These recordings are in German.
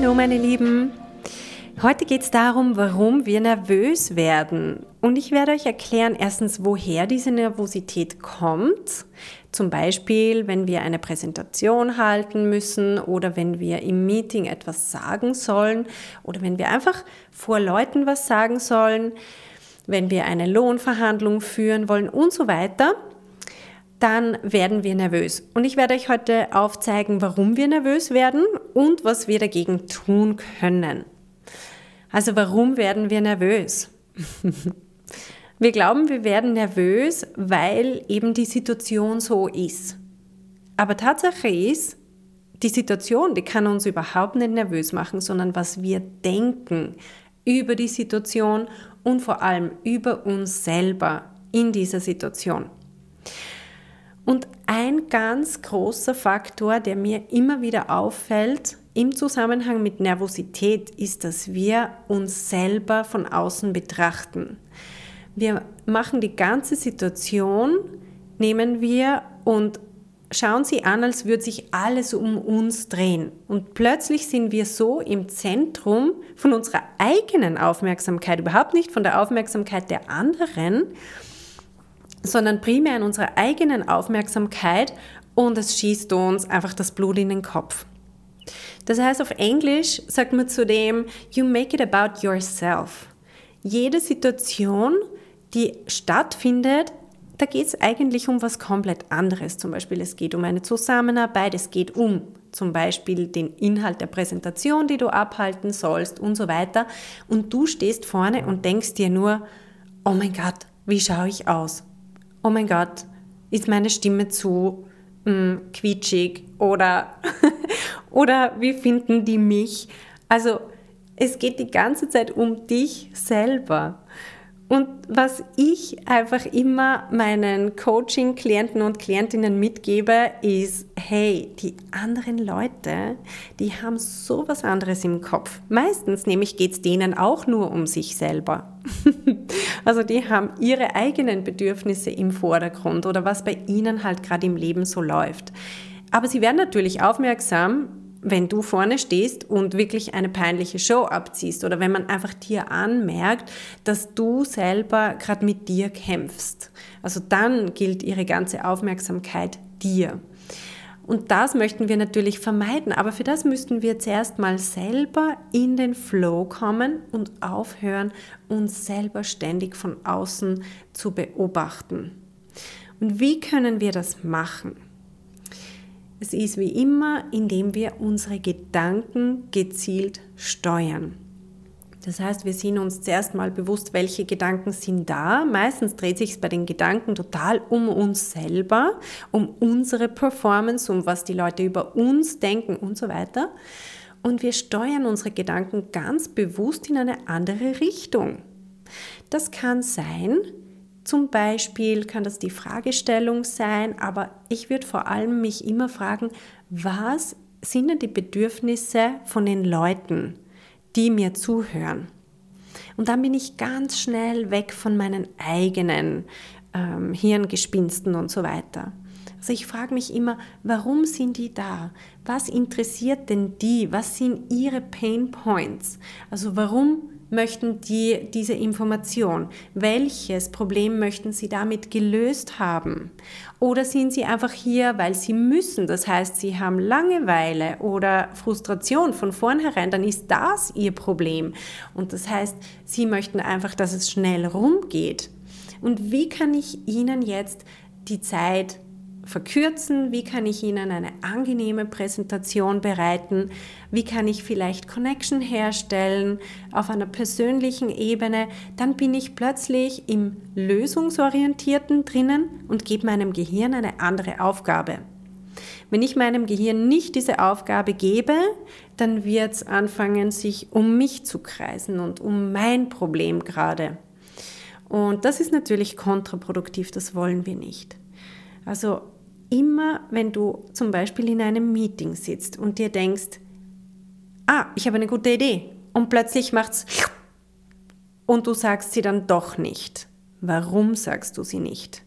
Hallo meine Lieben, Heute geht es darum, warum wir nervös werden. Und ich werde euch erklären, erstens, woher diese Nervosität kommt. Zum Beispiel, wenn wir eine Präsentation halten müssen oder wenn wir im Meeting etwas sagen sollen oder wenn wir einfach vor Leuten was sagen sollen, wenn wir eine Lohnverhandlung führen wollen und so weiter dann werden wir nervös. Und ich werde euch heute aufzeigen, warum wir nervös werden und was wir dagegen tun können. Also warum werden wir nervös? wir glauben, wir werden nervös, weil eben die Situation so ist. Aber Tatsache ist, die Situation, die kann uns überhaupt nicht nervös machen, sondern was wir denken über die Situation und vor allem über uns selber in dieser Situation. Und ein ganz großer Faktor, der mir immer wieder auffällt, im Zusammenhang mit Nervosität ist, dass wir uns selber von außen betrachten. Wir machen die ganze Situation, nehmen wir und schauen sie an, als würde sich alles um uns drehen. Und plötzlich sind wir so im Zentrum von unserer eigenen Aufmerksamkeit, überhaupt nicht von der Aufmerksamkeit der anderen, sondern primär in unserer eigenen Aufmerksamkeit und es schießt uns einfach das Blut in den Kopf. Das heißt, auf Englisch sagt man zudem, you make it about yourself. Jede Situation, die stattfindet, da geht es eigentlich um was komplett anderes. Zum Beispiel, es geht um eine Zusammenarbeit, es geht um zum Beispiel den Inhalt der Präsentation, die du abhalten sollst und so weiter. Und du stehst vorne und denkst dir nur, oh mein Gott, wie schaue ich aus? Oh mein Gott, ist meine Stimme zu mh, mm, quietschig oder Oder wie finden die mich? Also es geht die ganze Zeit um dich selber. Und was ich einfach immer meinen Coaching-Klienten und Klientinnen mitgebe, ist, hey, die anderen Leute, die haben so was anderes im Kopf. Meistens nämlich geht es denen auch nur um sich selber. also die haben ihre eigenen Bedürfnisse im Vordergrund oder was bei ihnen halt gerade im Leben so läuft. Aber sie werden natürlich aufmerksam, wenn du vorne stehst und wirklich eine peinliche Show abziehst oder wenn man einfach dir anmerkt, dass du selber gerade mit dir kämpfst. Also dann gilt ihre ganze Aufmerksamkeit dir. Und das möchten wir natürlich vermeiden, aber für das müssten wir zuerst mal selber in den Flow kommen und aufhören, uns selber ständig von außen zu beobachten. Und wie können wir das machen? Es ist wie immer, indem wir unsere Gedanken gezielt steuern. Das heißt, wir sind uns zuerst mal bewusst, welche Gedanken sind da. Meistens dreht sich es bei den Gedanken total um uns selber, um unsere Performance, um was die Leute über uns denken und so weiter. Und wir steuern unsere Gedanken ganz bewusst in eine andere Richtung. Das kann sein, zum Beispiel kann das die Fragestellung sein, aber ich würde vor allem mich immer fragen, was sind denn die Bedürfnisse von den Leuten, die mir zuhören? Und dann bin ich ganz schnell weg von meinen eigenen ähm, Hirngespinsten und so weiter. Also ich frage mich immer, warum sind die da? Was interessiert denn die? Was sind ihre Pain Points? Also warum möchten die diese Information? Welches Problem möchten sie damit gelöst haben? Oder sind sie einfach hier, weil sie müssen? Das heißt, sie haben Langeweile oder Frustration von vornherein, dann ist das ihr Problem. Und das heißt, sie möchten einfach, dass es schnell rumgeht. Und wie kann ich ihnen jetzt die Zeit verkürzen? Wie kann ich Ihnen eine angenehme Präsentation bereiten? Wie kann ich vielleicht Connection herstellen auf einer persönlichen Ebene? Dann bin ich plötzlich im Lösungsorientierten drinnen und gebe meinem Gehirn eine andere Aufgabe. Wenn ich meinem Gehirn nicht diese Aufgabe gebe, dann wird es anfangen, sich um mich zu kreisen und um mein Problem gerade. Und das ist natürlich kontraproduktiv, das wollen wir nicht. Also immer, wenn du zum Beispiel in einem Meeting sitzt und dir denkst, ah, ich habe eine gute Idee und plötzlich macht's und du sagst sie dann doch nicht. Warum sagst du sie nicht?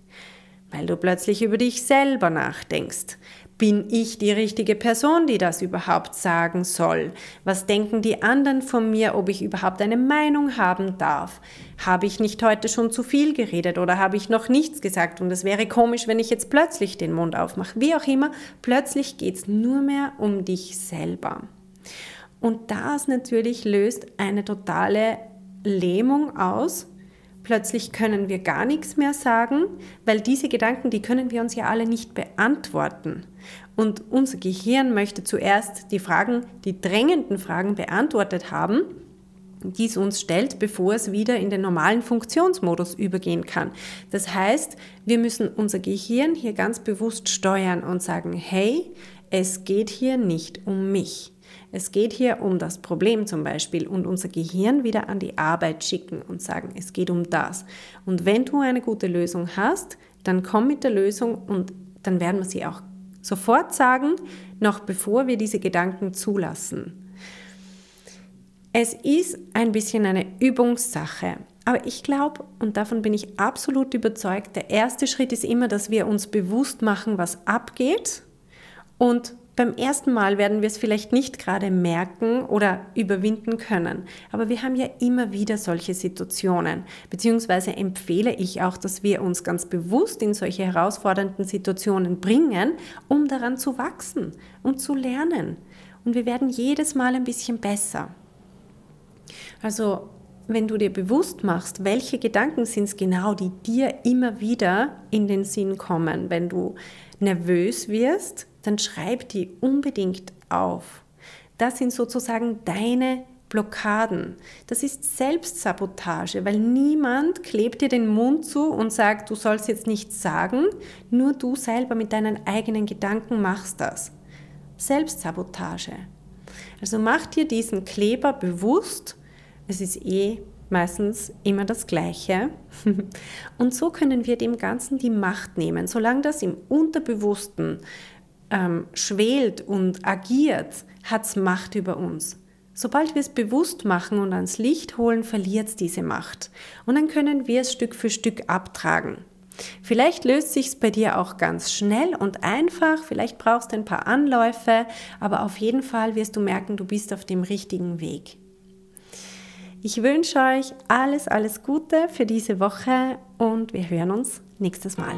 Weil du plötzlich über dich selber nachdenkst. Bin ich die richtige Person, die das überhaupt sagen soll? Was denken die anderen von mir, ob ich überhaupt eine Meinung haben darf? Habe ich nicht heute schon zu viel geredet oder habe ich noch nichts gesagt? Und es wäre komisch, wenn ich jetzt plötzlich den Mund aufmache. Wie auch immer, plötzlich geht es nur mehr um dich selber. Und das natürlich löst eine totale Lähmung aus. Plötzlich können wir gar nichts mehr sagen, weil diese Gedanken, die können wir uns ja alle nicht beantworten. Und unser Gehirn möchte zuerst die Fragen, die drängenden Fragen beantwortet haben, die es uns stellt, bevor es wieder in den normalen Funktionsmodus übergehen kann. Das heißt, wir müssen unser Gehirn hier ganz bewusst steuern und sagen, hey, es geht hier nicht um mich. Es geht hier um das Problem zum Beispiel und unser Gehirn wieder an die Arbeit schicken und sagen, es geht um das. Und wenn du eine gute Lösung hast, dann komm mit der Lösung und dann werden wir sie auch sofort sagen, noch bevor wir diese Gedanken zulassen. Es ist ein bisschen eine Übungssache. Aber ich glaube, und davon bin ich absolut überzeugt, der erste Schritt ist immer, dass wir uns bewusst machen, was abgeht und beim ersten Mal werden wir es vielleicht nicht gerade merken oder überwinden können, aber wir haben ja immer wieder solche Situationen, beziehungsweise empfehle ich auch, dass wir uns ganz bewusst in solche herausfordernden Situationen bringen, um daran zu wachsen und zu lernen. Und wir werden jedes Mal ein bisschen besser. Also wenn du dir bewusst machst, welche Gedanken sind es genau, die dir immer wieder in den Sinn kommen, wenn du nervös wirst, dann schreib die unbedingt auf. Das sind sozusagen deine Blockaden. Das ist Selbstsabotage, weil niemand klebt dir den Mund zu und sagt, du sollst jetzt nichts sagen, nur du selber mit deinen eigenen Gedanken machst das. Selbstsabotage. Also mach dir diesen Kleber bewusst, es ist eh meistens immer das Gleiche. Und so können wir dem Ganzen die Macht nehmen. Solange das im Unterbewussten ähm, schwelt und agiert, hat es Macht über uns. Sobald wir es bewusst machen und ans Licht holen, verliert es diese Macht. Und dann können wir es Stück für Stück abtragen. Vielleicht löst sich es bei dir auch ganz schnell und einfach, vielleicht brauchst du ein paar Anläufe, aber auf jeden Fall wirst du merken, du bist auf dem richtigen Weg. Ich wünsche euch alles, alles Gute für diese Woche und wir hören uns nächstes Mal.